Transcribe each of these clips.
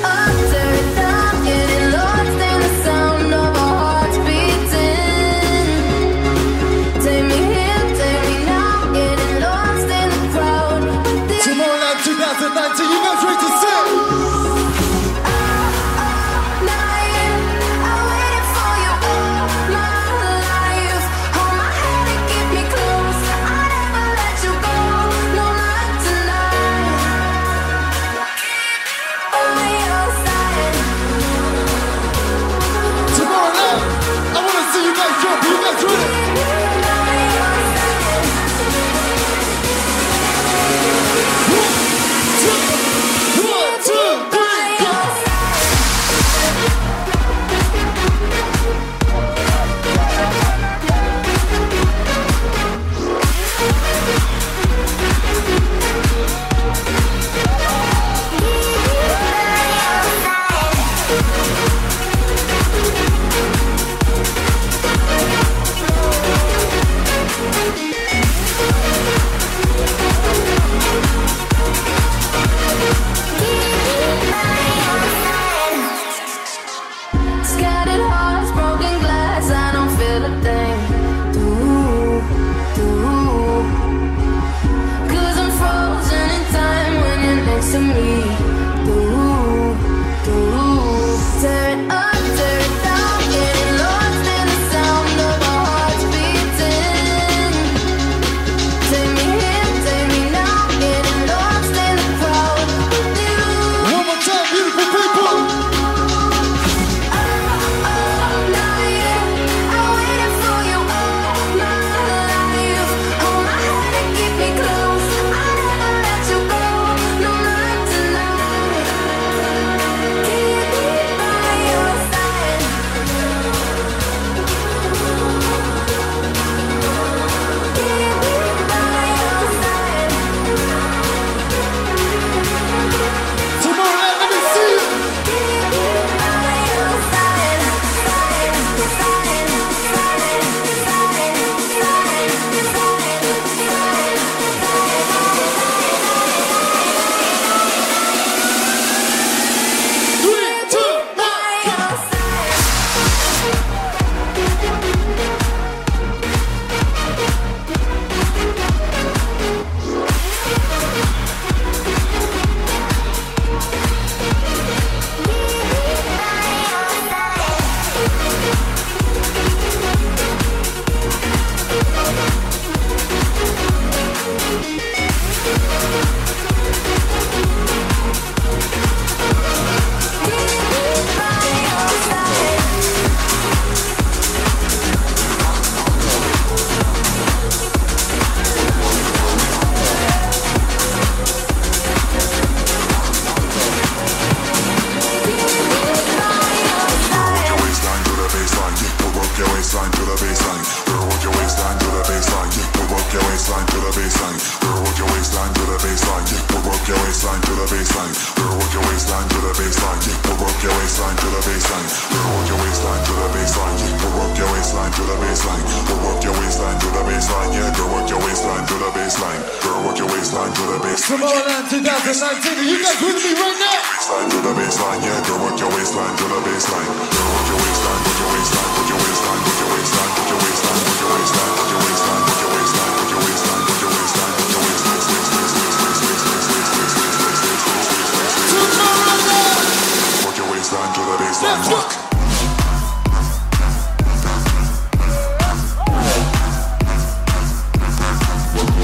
dum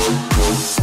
dum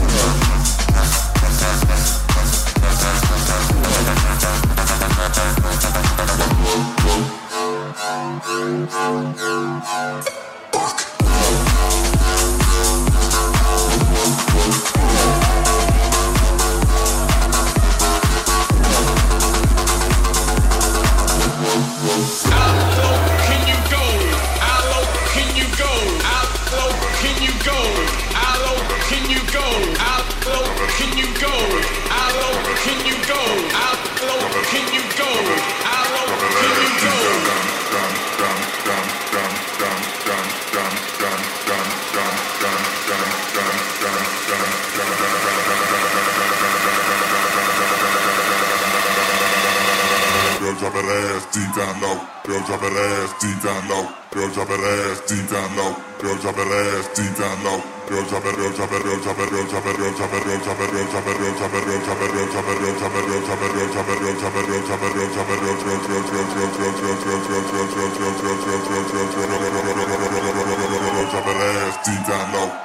verano, pioggia per estinzano, pioggia per estinzano, pioggia per estinzano, pioggia per pioggia per pioggia per pioggia per pioggia per pioggia per pioggia per pioggia per pioggia per pioggia per pioggia per pioggia per pioggia per pioggia per pioggia per pioggia per pioggia per pioggia per estinzano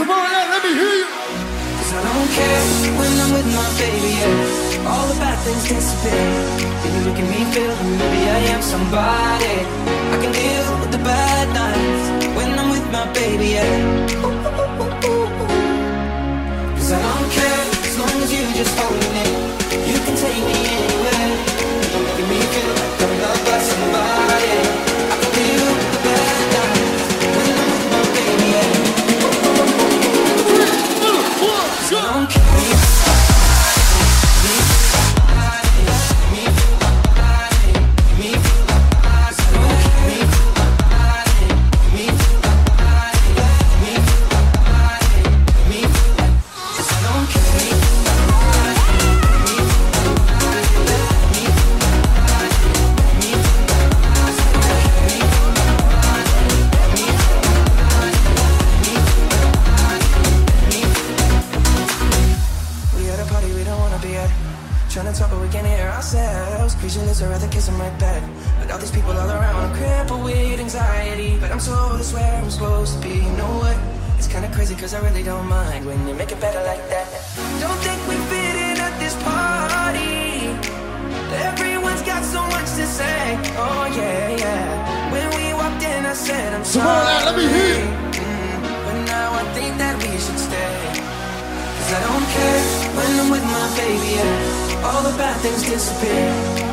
Care when I'm with my baby, yeah. All the bad things disappear. Then you look at me, feel maybe I am somebody. I can deal with the bad nights when I'm with my baby, yeah. Cause I don't care as long as you just hold me.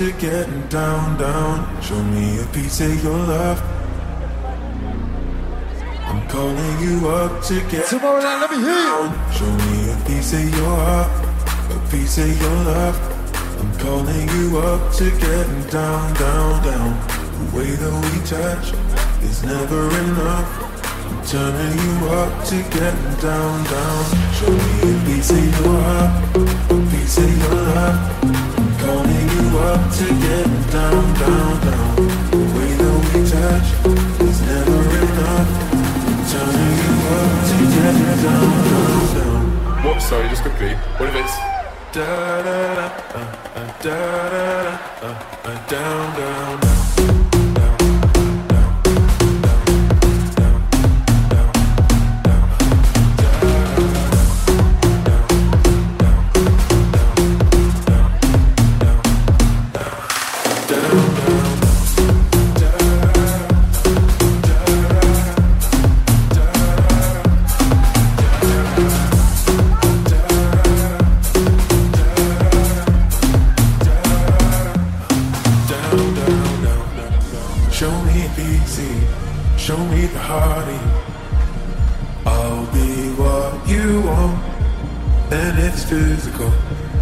To getting down, down. Show me a piece of your love. I'm calling you up to get Tomorrowland, let me hear you. Show me a piece of your heart, a piece of your love. I'm calling you up to getting down, down, down. The way that we touch is never enough. Turning you up to getting down, down. Show me a piece of your heart, a piece of your love. Calling you up to getting down, down, down. The way that we touch is never enough. Turning you up to getting down, down, down. What? Sorry, just quickly. What if it's Da da da, uh, uh, da da da, uh, uh, down, down, down. Physical.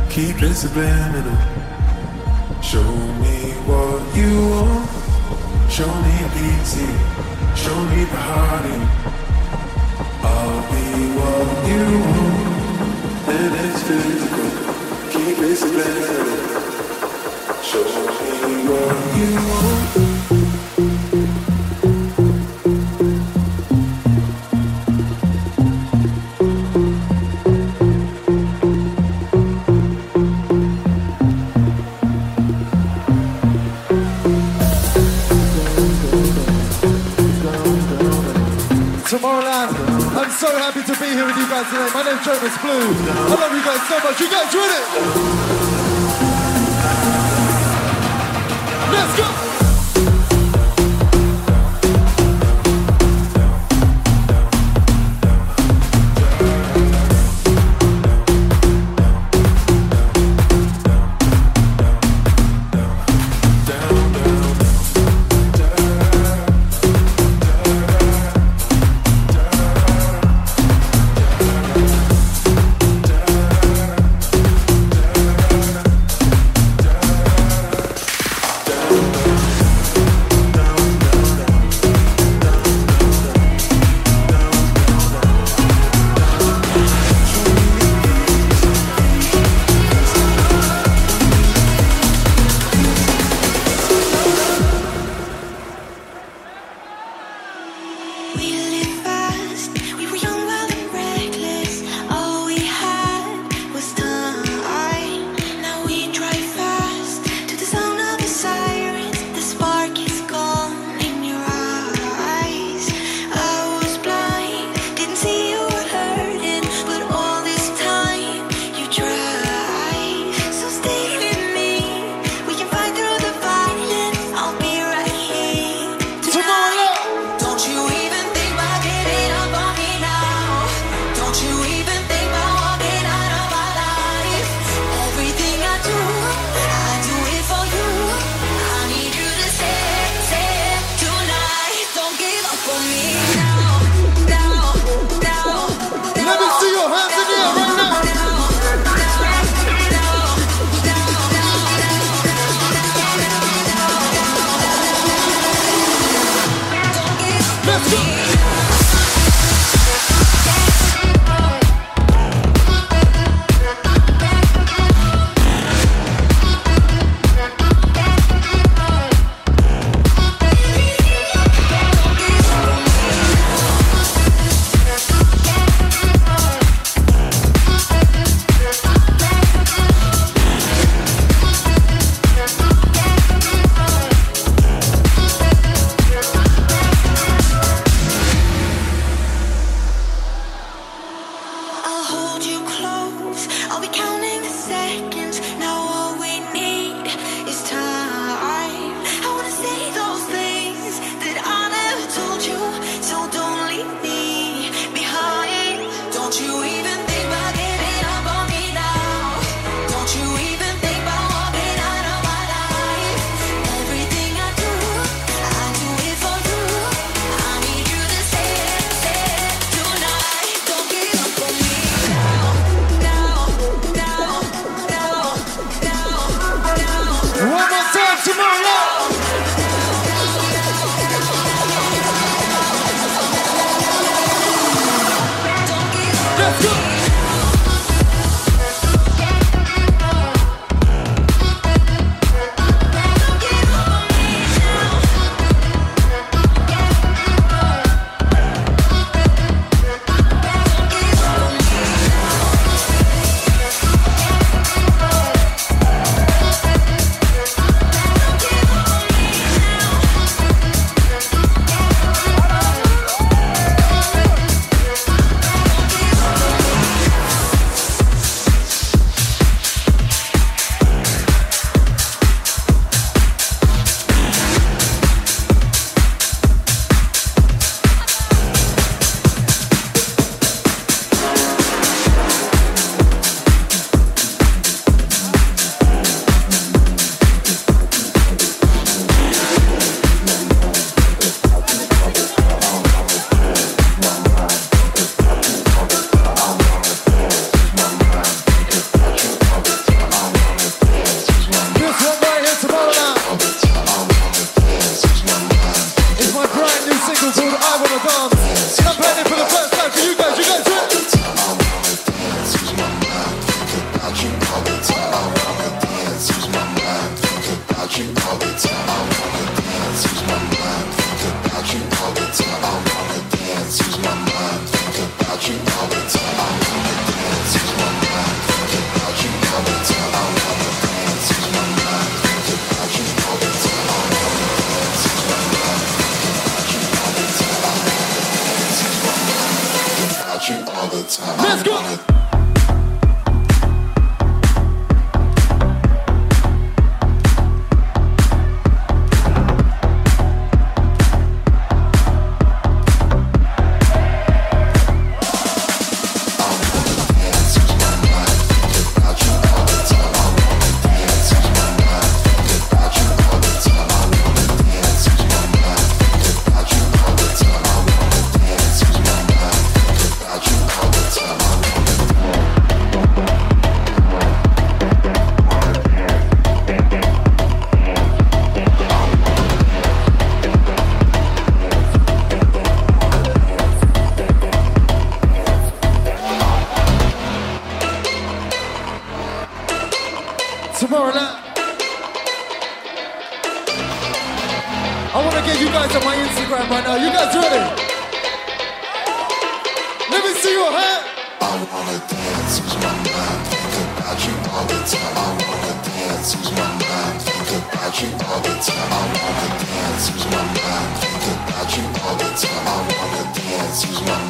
Keep it subliminal. Show me what you want, show me easy, show me the heart. I'll be what you want, and it's physical. Keep it subliminal. Show me what you want. Happy to be here with you guys today. My name's Jonas Blue. I love you guys so much. You guys ready? Let's go!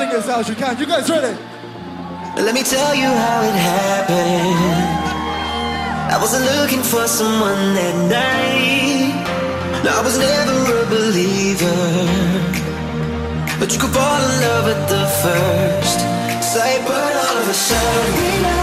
as you can. You guys ready? Let me tell you how it happened. I wasn't looking for someone that night. No, I was never a believer. But you could fall in love at the first sight. But all of a sudden, we loved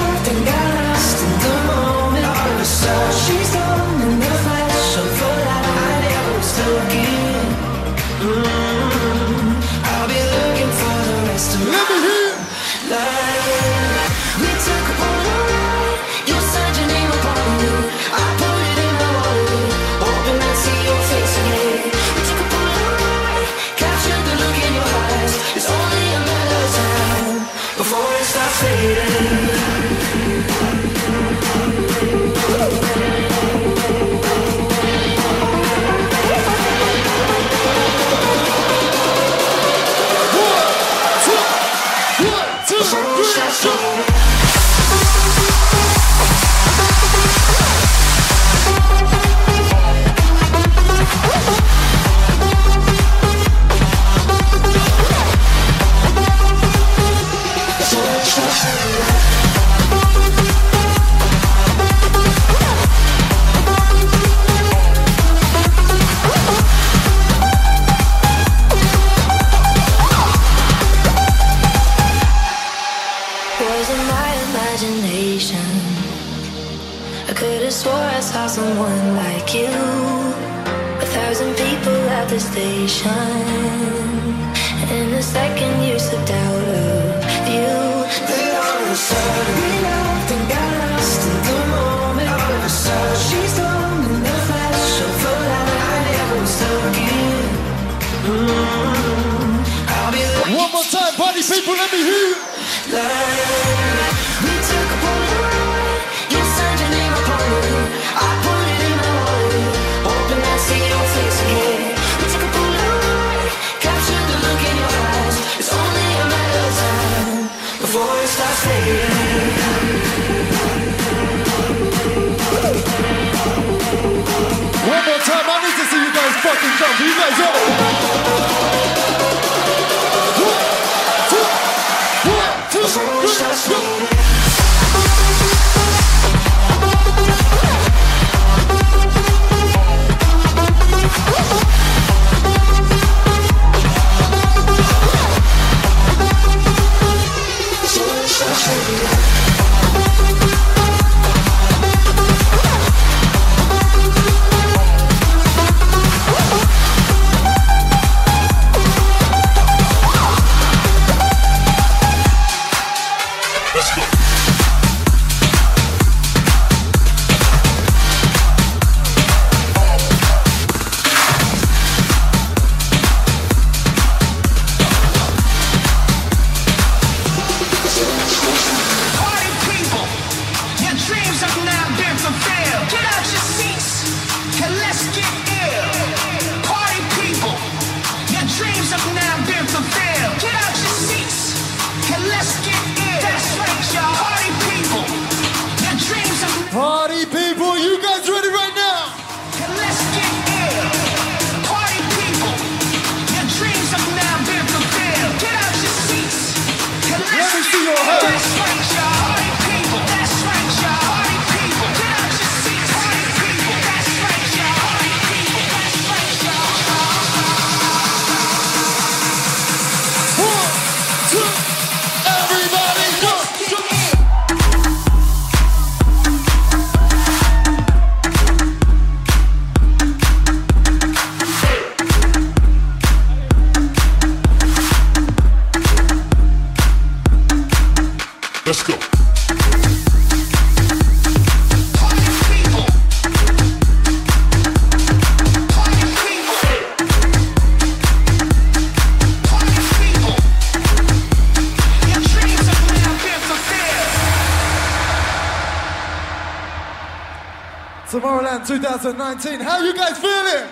2019. How you guys feeling?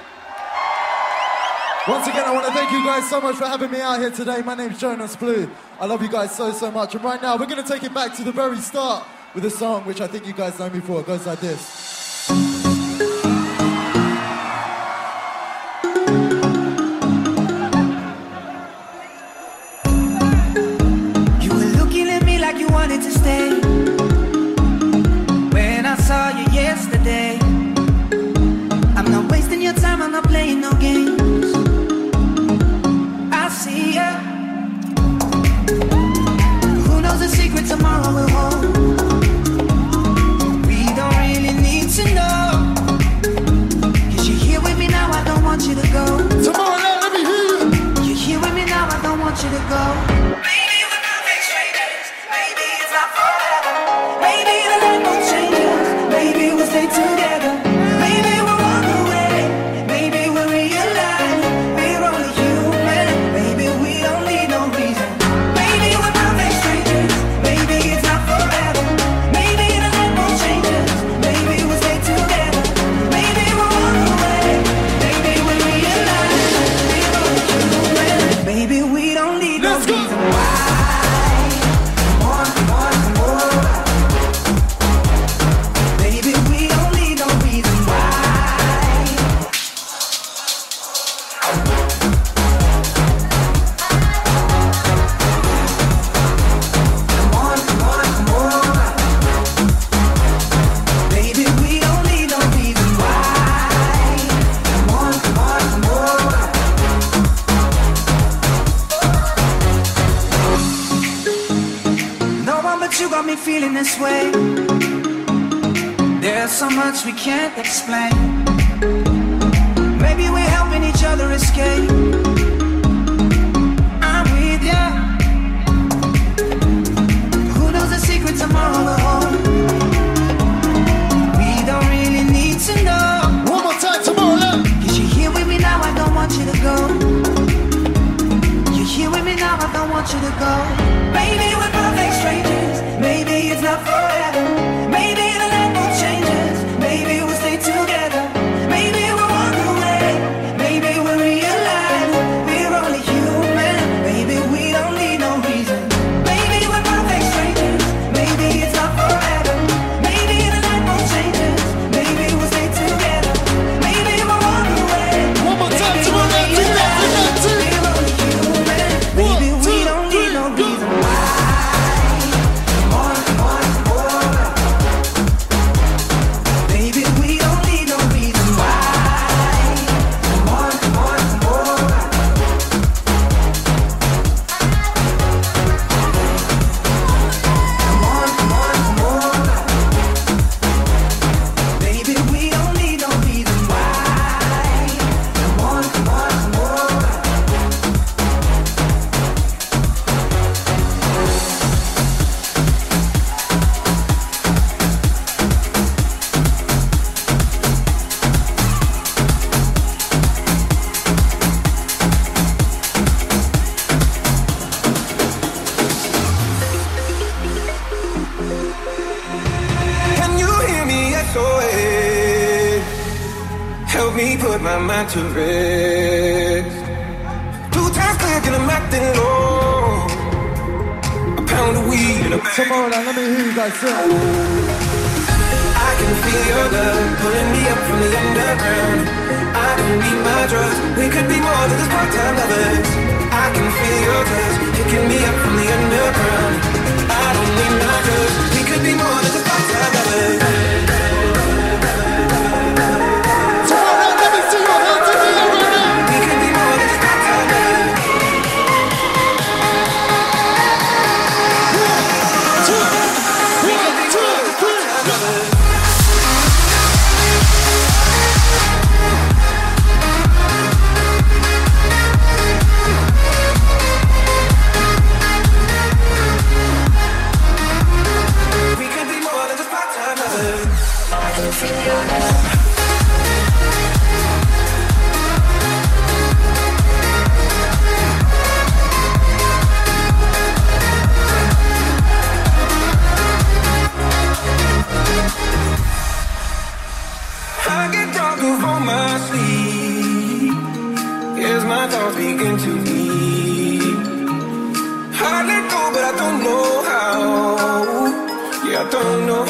Once again, I want to thank you guys so much for having me out here today. My name's Jonas Blue. I love you guys so, so much. And right now, we're going to take it back to the very start with a song which I think you guys know me for. It goes like this. not playing no games. I see ya. Who knows the secret tomorrow will hold? We don't really need to you're here with me now, I don't want you to go. Tomorrow, let me hear you. You're here with me now, I don't want you to go. want you to go. Maybe we're perfect strangers. Maybe it's not forever. me put my mind to rest. Two times clear, and I'm acting low. A pound of weed in a bag. Come on, now, let me hear you guys sing. I can feel your love pulling me up from the underground. I don't need my drugs. We could be more than just part-time lovers. I can feel your touch me up from the underground. I don't need my drugs. We could be more than just me. I let go, but I don't know how. Yeah, I don't know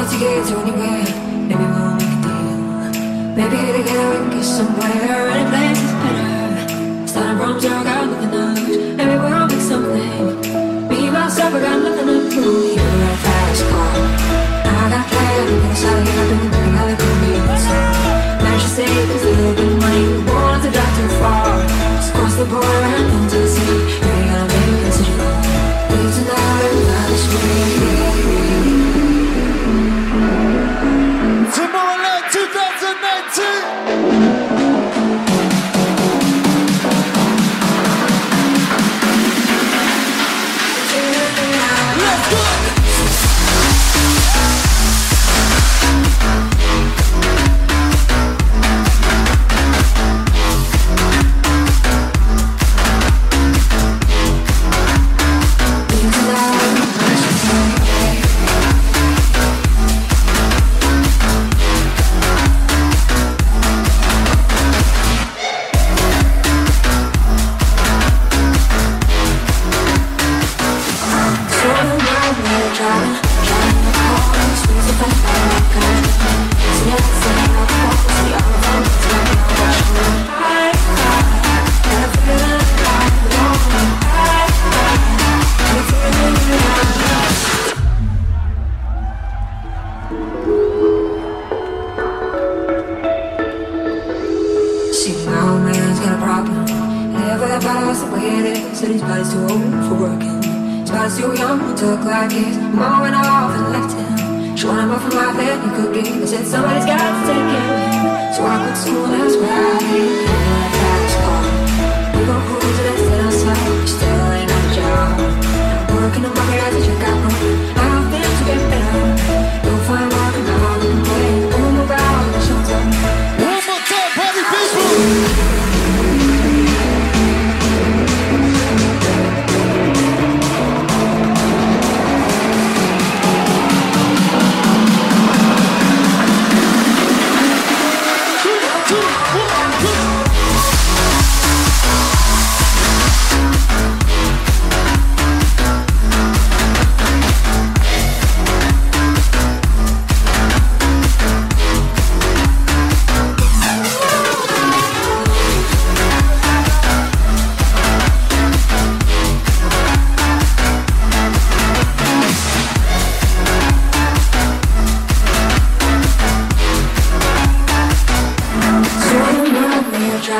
need to get to anywhere. Maybe we'll make a deal. Maybe together we can get somewhere. Any place is better. Starting from zero, got nothing to up. Maybe we'll make something. Me, myself, I got nothing to prove. You're a fast car. I got play in the side, don't think I'll ever be inside. Managed to save a little bit of money. Wanted to drive too far. Just cross the border.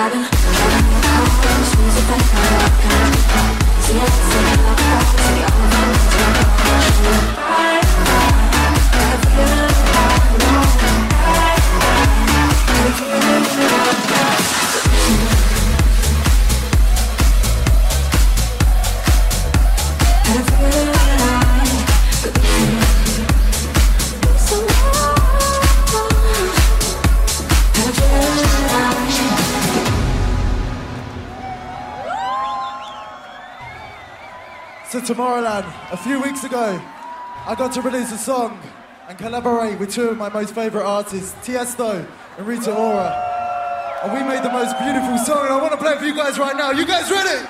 나는 A few weeks ago, I got to release a song and collaborate with two of my most favourite artists, Tiesto and Rita Ora. And we made the most beautiful song, and I want to play it for you guys right now. You guys ready?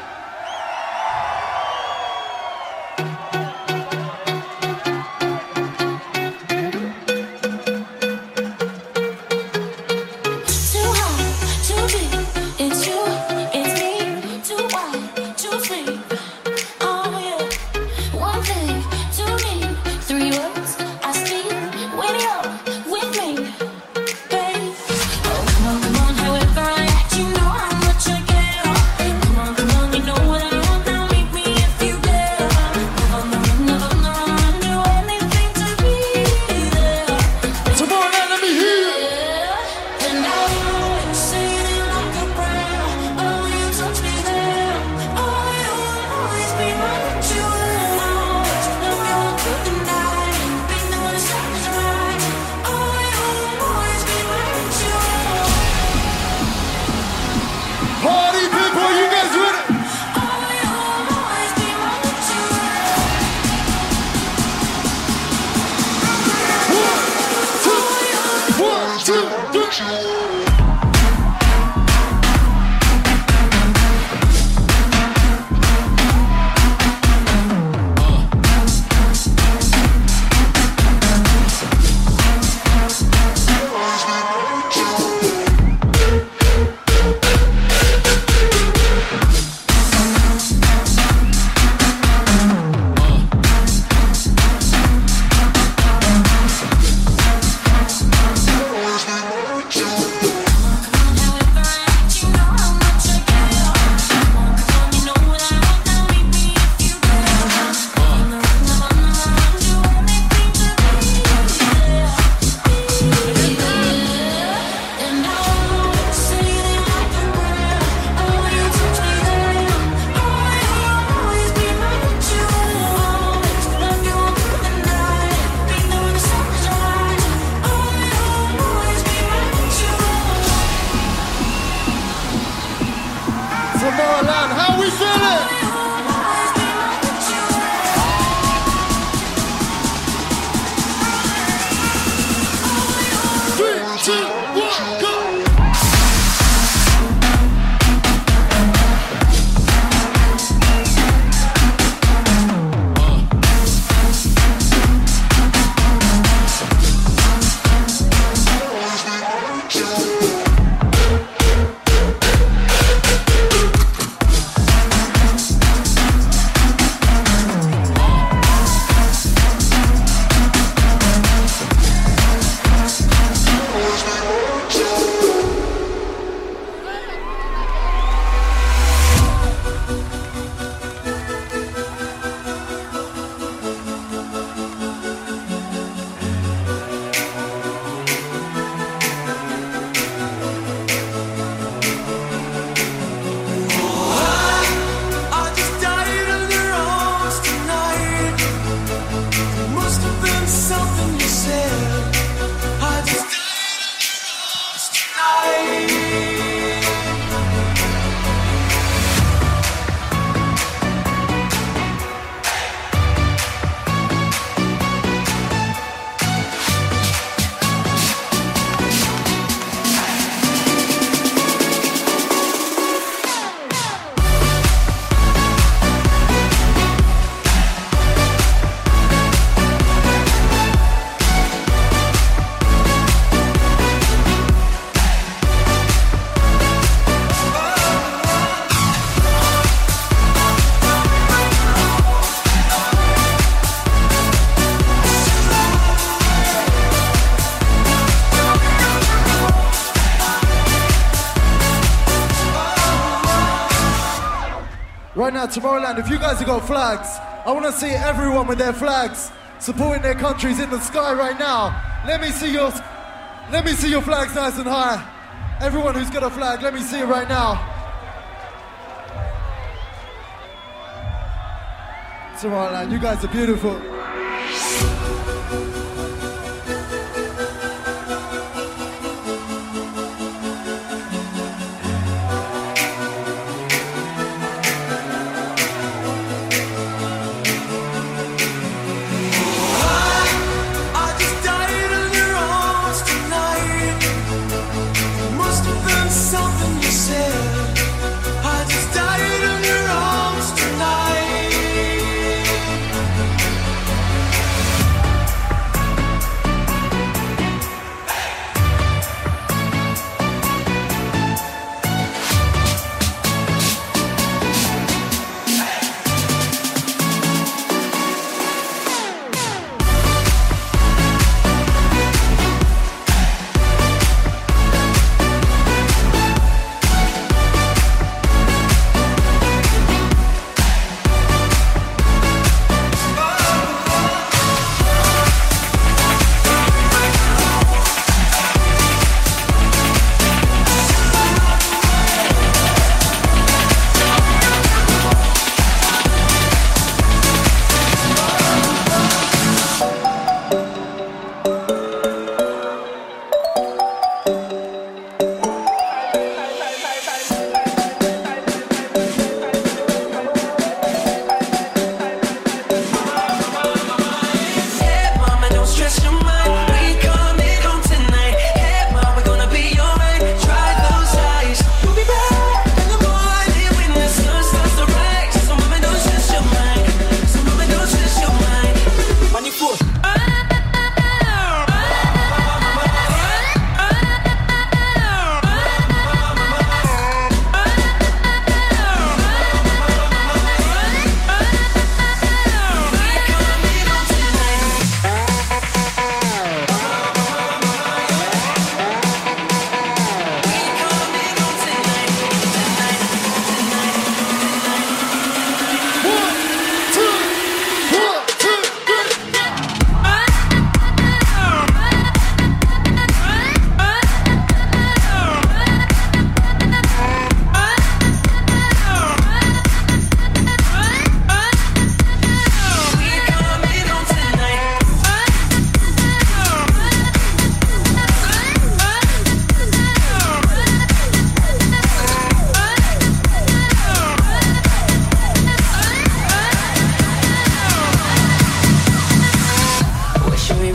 If you guys have got flags, I want to see everyone with their flags supporting their countries in the sky right now. Let me see your, let me see your flags nice and high. Everyone who's got a flag, let me see it right now. Tomorrowland, you guys are beautiful.